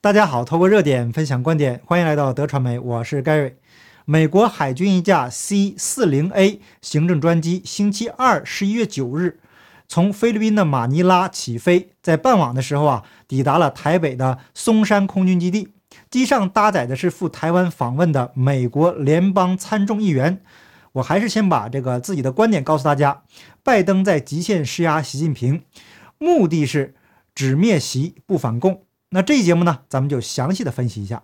大家好，透过热点分享观点，欢迎来到德传媒，我是盖瑞。美国海军一架 C 四零 A 行政专机，星期二十一月九日从菲律宾的马尼拉起飞，在傍晚的时候啊，抵达了台北的松山空军基地。机上搭载的是赴台湾访问的美国联邦参众议员。我还是先把这个自己的观点告诉大家：拜登在极限施压习近平，目的是只灭习不反共。那这一节目呢，咱们就详细的分析一下。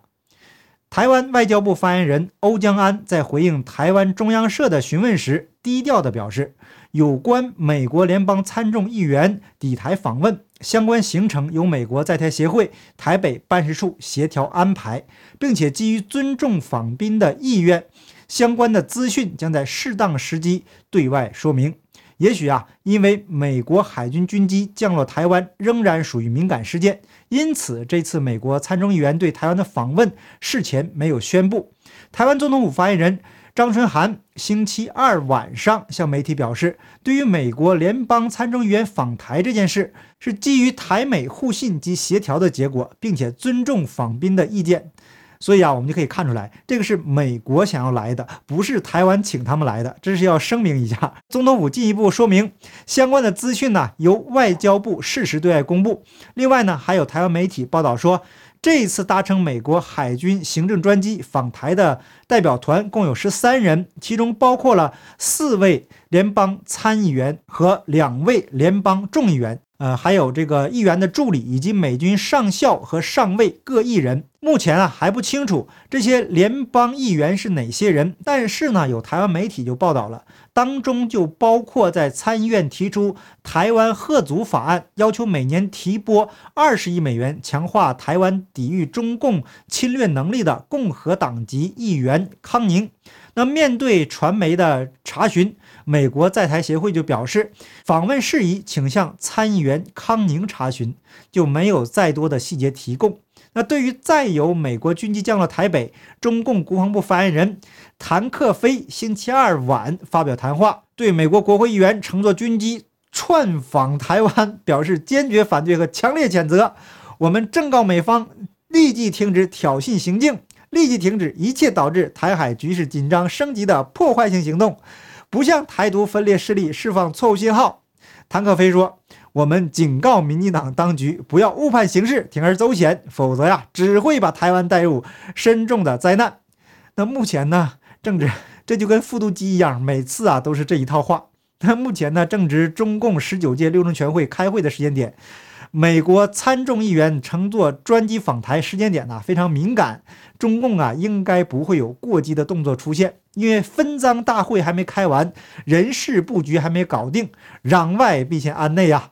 台湾外交部发言人欧江安在回应台湾中央社的询问时，低调地表示，有关美国联邦参众议员抵台访问相关行程由美国在台协会台北办事处协调安排，并且基于尊重访宾的意愿，相关的资讯将在适当时机对外说明。也许啊，因为美国海军军机降落台湾仍然属于敏感事件，因此这次美国参众议员对台湾的访问事前没有宣布。台湾总统府发言人张春涵星期二晚上向媒体表示，对于美国联邦参众议员访台这件事，是基于台美互信及协调的结果，并且尊重访宾的意见。所以啊，我们就可以看出来，这个是美国想要来的，不是台湾请他们来的，这是要声明一下。总统府进一步说明，相关的资讯呢由外交部适时对外公布。另外呢，还有台湾媒体报道说，这一次搭乘美国海军行政专机访台的代表团共有十三人，其中包括了四位联邦参议员和两位联邦众议员。呃，还有这个议员的助理，以及美军上校和上尉各一人。目前啊还不清楚这些联邦议员是哪些人，但是呢，有台湾媒体就报道了，当中就包括在参议院提出台湾贺祖法案，要求每年提拨二十亿美元强化台湾抵御中共侵略能力的共和党籍议员康宁。那面对传媒的查询，美国在台协会就表示，访问事宜请向参议员康宁查询，就没有再多的细节提供。那对于再有美国军机降落台北，中共国防部发言人谭克飞星期二晚发表谈话，对美国国会议员乘坐军机窜访台湾表示坚决反对和强烈谴责。我们正告美方立即停止挑衅行径。立即停止一切导致台海局势紧张升级的破坏性行动，不向台独分裂势力释放错误信号。谭克飞说：“我们警告民进党当局不要误判形势，铤而走险，否则呀，只会把台湾带入深重的灾难。”那目前呢，正值这就跟复读机一样，每次啊都是这一套话。那目前呢，正值中共十九届六中全会开会的时间点。美国参众议员乘坐专机访台时间点呢非常敏感，中共啊应该不会有过激的动作出现，因为分赃大会还没开完，人事布局还没搞定，攘外必先安内呀。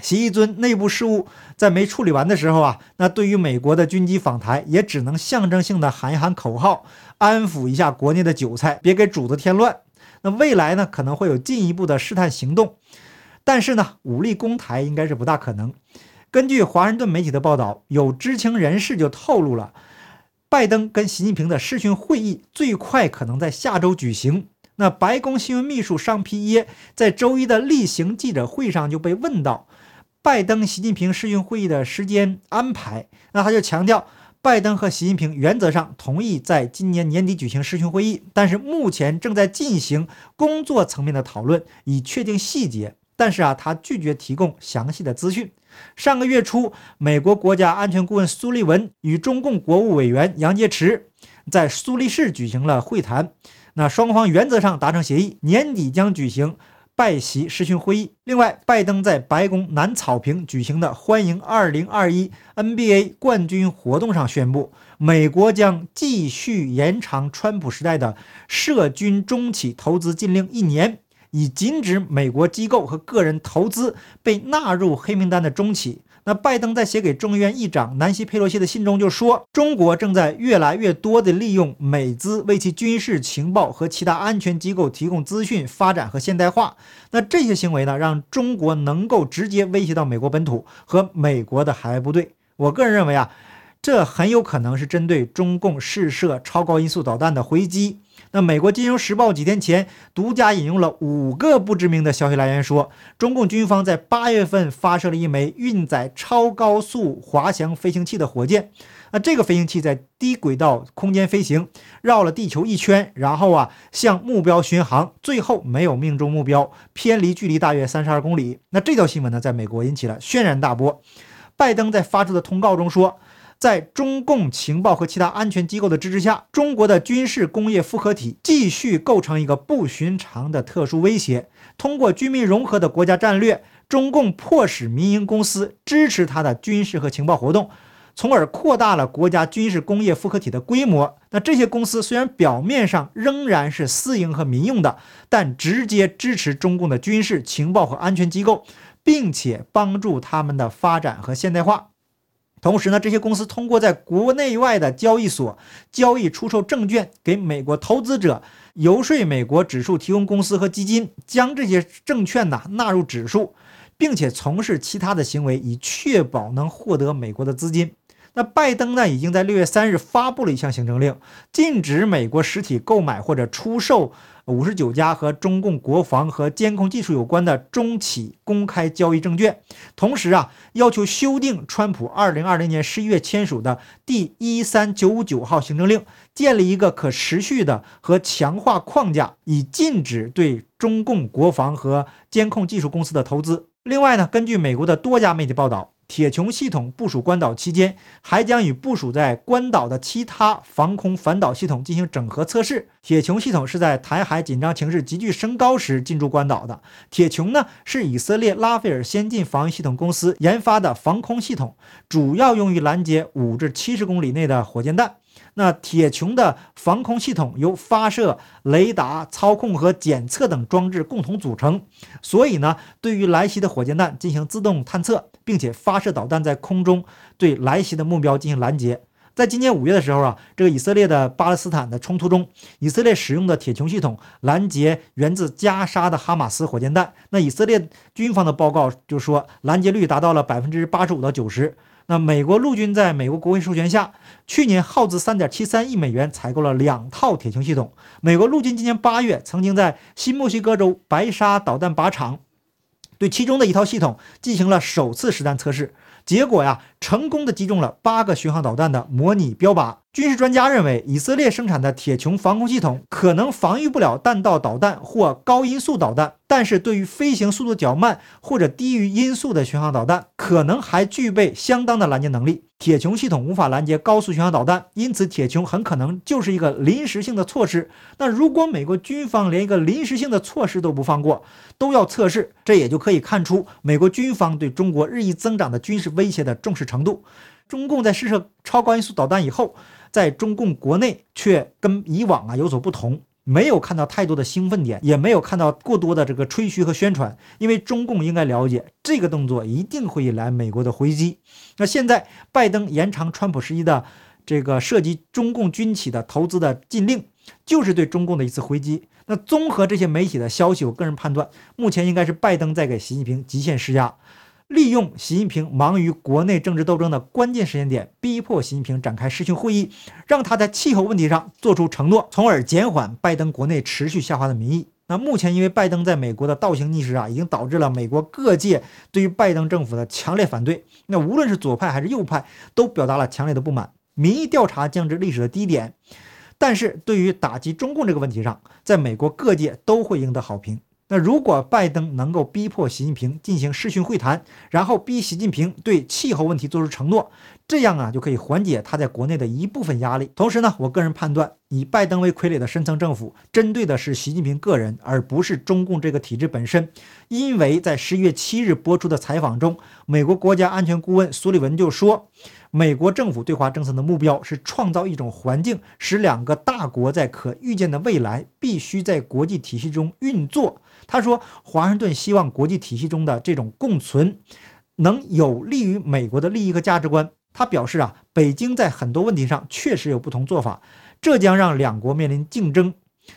习一尊内部事务在没处理完的时候啊，那对于美国的军机访台，也只能象征性的喊一喊口号，安抚一下国内的韭菜，别给主子添乱。那未来呢可能会有进一步的试探行动。但是呢，武力攻台应该是不大可能。根据华盛顿媒体的报道，有知情人士就透露了，拜登跟习近平的视讯会议最快可能在下周举行。那白宫新闻秘书尚皮耶在周一的例行记者会上就被问到拜登习近平视讯会议的时间安排，那他就强调，拜登和习近平原则上同意在今年年底举行视讯会议，但是目前正在进行工作层面的讨论，以确定细节。但是啊，他拒绝提供详细的资讯。上个月初，美国国家安全顾问苏利文与中共国务委员杨洁篪在苏黎世举行了会谈，那双方原则上达成协议，年底将举行拜习视讯会议。另外，拜登在白宫南草坪举行的欢迎2021 NBA 冠军活动上宣布，美国将继续延长川普时代的涉军中企投资禁令一年。以禁止美国机构和个人投资被纳入黑名单的中企。那拜登在写给众议院议长南希·佩洛西的信中就说，中国正在越来越多地利用美资为其军事情报和其他安全机构提供资讯、发展和现代化。那这些行为呢，让中国能够直接威胁到美国本土和美国的海外部队。我个人认为啊，这很有可能是针对中共试射超高音速导弹的回击。那美国金融时报几天前独家引用了五个不知名的消息来源说，中共军方在八月份发射了一枚运载超高速滑翔飞行器的火箭。那这个飞行器在低轨道空间飞行，绕了地球一圈，然后啊向目标巡航，最后没有命中目标，偏离距离大约三十二公里。那这条新闻呢，在美国引起了轩然大波。拜登在发出的通告中说。在中共情报和其他安全机构的支持下，中国的军事工业复合体继续构成一个不寻常的特殊威胁。通过军民融合的国家战略，中共迫使民营公司支持它的军事和情报活动，从而扩大了国家军事工业复合体的规模。那这些公司虽然表面上仍然是私营和民用的，但直接支持中共的军事情报和安全机构，并且帮助他们的发展和现代化。同时呢，这些公司通过在国内外的交易所交易、出售证券给美国投资者，游说美国指数提供公司和基金将这些证券呢纳入指数，并且从事其他的行为，以确保能获得美国的资金。那拜登呢，已经在六月三日发布了一项行政令，禁止美国实体购买或者出售。五十九家和中共国防和监控技术有关的中企公开交易证券，同时啊，要求修订川普二零二零年十一月签署的第一三九五九号行政令，建立一个可持续的和强化框架，以禁止对中共国防和监控技术公司的投资。另外呢，根据美国的多家媒体报道。铁穹系统部署关岛期间，还将与部署在关岛的其他防空反导系统进行整合测试。铁穹系统是在台海紧张情势急剧升高时进驻关岛的。铁穹呢，是以色列拉斐尔先进防御系统公司研发的防空系统，主要用于拦截五至七十公里内的火箭弹。那铁穹的防空系统由发射、雷达、操控和检测等装置共同组成，所以呢，对于来袭的火箭弹进行自动探测，并且发射导弹在空中对来袭的目标进行拦截。在今年五月的时候啊，这个以色列的巴勒斯坦的冲突中，以色列使用的铁穹系统拦截源自加沙的哈马斯火箭弹。那以色列军方的报告就说，拦截率达到了百分之八十五到九十。那美国陆军在美国国会授权下，去年耗资三点七三亿美元采购了两套铁穹系统。美国陆军今年八月曾经在新墨西哥州白沙导弹靶场，对其中的一套系统进行了首次实弹测试，结果呀，成功的击中了八个巡航导弹的模拟标靶。军事专家认为，以色列生产的铁穹防空系统可能防御不了弹道导弹或高音速导弹，但是对于飞行速度较慢或者低于音速的巡航导弹，可能还具备相当的拦截能力。铁穹系统无法拦截高速巡航导弹，因此铁穹很可能就是一个临时性的措施。那如果美国军方连一个临时性的措施都不放过，都要测试，这也就可以看出美国军方对中国日益增长的军事威胁的重视程度。中共在试射超高音速导弹以后。在中共国内却跟以往啊有所不同，没有看到太多的兴奋点，也没有看到过多的这个吹嘘和宣传，因为中共应该了解这个动作一定会引来美国的回击。那现在拜登延长川普时期的这个涉及中共军企的投资的禁令，就是对中共的一次回击。那综合这些媒体的消息，我个人判断，目前应该是拜登在给习近平极限施压。利用习近平忙于国内政治斗争的关键时间点，逼迫习近平展开视讯会议，让他在气候问题上做出承诺，从而减缓拜登国内持续下滑的民意。那目前，因为拜登在美国的倒行逆施啊，已经导致了美国各界对于拜登政府的强烈反对。那无论是左派还是右派，都表达了强烈的不满，民意调查降至历史的低点。但是对于打击中共这个问题上，在美国各界都会赢得好评。那如果拜登能够逼迫习近平进行视讯会谈，然后逼习近平对气候问题做出承诺，这样啊就可以缓解他在国内的一部分压力。同时呢，我个人判断，以拜登为傀儡的深层政府针对的是习近平个人，而不是中共这个体制本身。因为在十一月七日播出的采访中，美国国家安全顾问苏利文就说，美国政府对华政策的目标是创造一种环境，使两个大国在可预见的未来必须在国际体系中运作。他说，华盛顿希望国际体系中的这种共存能有利于美国的利益和价值观。他表示啊，北京在很多问题上确实有不同做法，这将让两国面临竞争。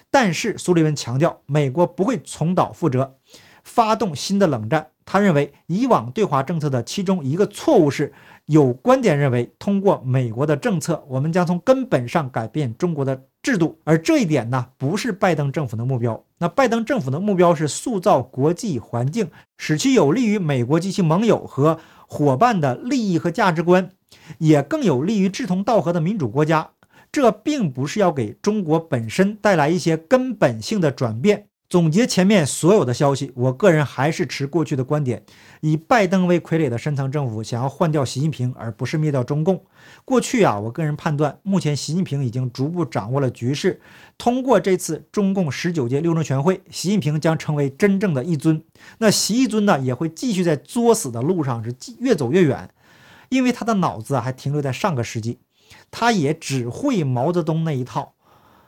但是苏利文强调，美国不会重蹈覆辙，发动新的冷战。他认为，以往对华政策的其中一个错误是，有观点认为，通过美国的政策，我们将从根本上改变中国的制度，而这一点呢，不是拜登政府的目标。那拜登政府的目标是塑造国际环境，使其有利于美国及其盟友和伙伴的利益和价值观，也更有利于志同道合的民主国家。这并不是要给中国本身带来一些根本性的转变。总结前面所有的消息，我个人还是持过去的观点：以拜登为傀儡的深层政府想要换掉习近平，而不是灭掉中共。过去啊，我个人判断，目前习近平已经逐步掌握了局势。通过这次中共十九届六中全会，习近平将成为真正的一尊。那习一尊呢，也会继续在作死的路上是越走越远，因为他的脑子还停留在上个世纪，他也只会毛泽东那一套。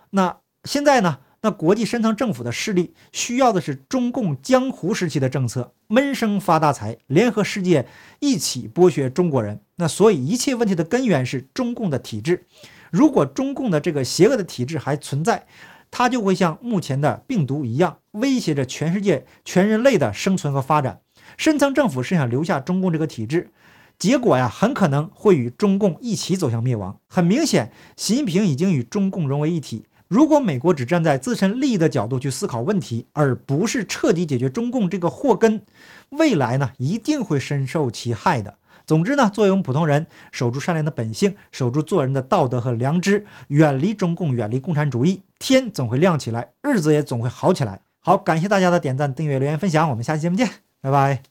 那现在呢？那国际深层政府的势力需要的是中共江湖时期的政策，闷声发大财，联合世界一起剥削中国人。那所以一切问题的根源是中共的体制。如果中共的这个邪恶的体制还存在，它就会像目前的病毒一样，威胁着全世界、全人类的生存和发展。深层政府是想留下中共这个体制，结果呀，很可能会与中共一起走向灭亡。很明显，习近平已经与中共融为一体。如果美国只站在自身利益的角度去思考问题，而不是彻底解决中共这个祸根，未来呢一定会深受其害的。总之呢，作为我们普通人，守住善良的本性，守住做人的道德和良知，远离中共，远离共产主义，天总会亮起来，日子也总会好起来。好，感谢大家的点赞、订阅、留言、分享，我们下期节目见，拜拜。